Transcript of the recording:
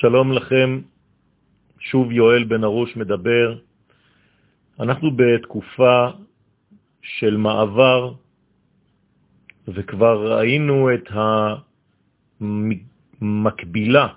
שלום לכם, שוב יואל בן ארוש מדבר. אנחנו בתקופה של מעבר, וכבר ראינו את המקבילה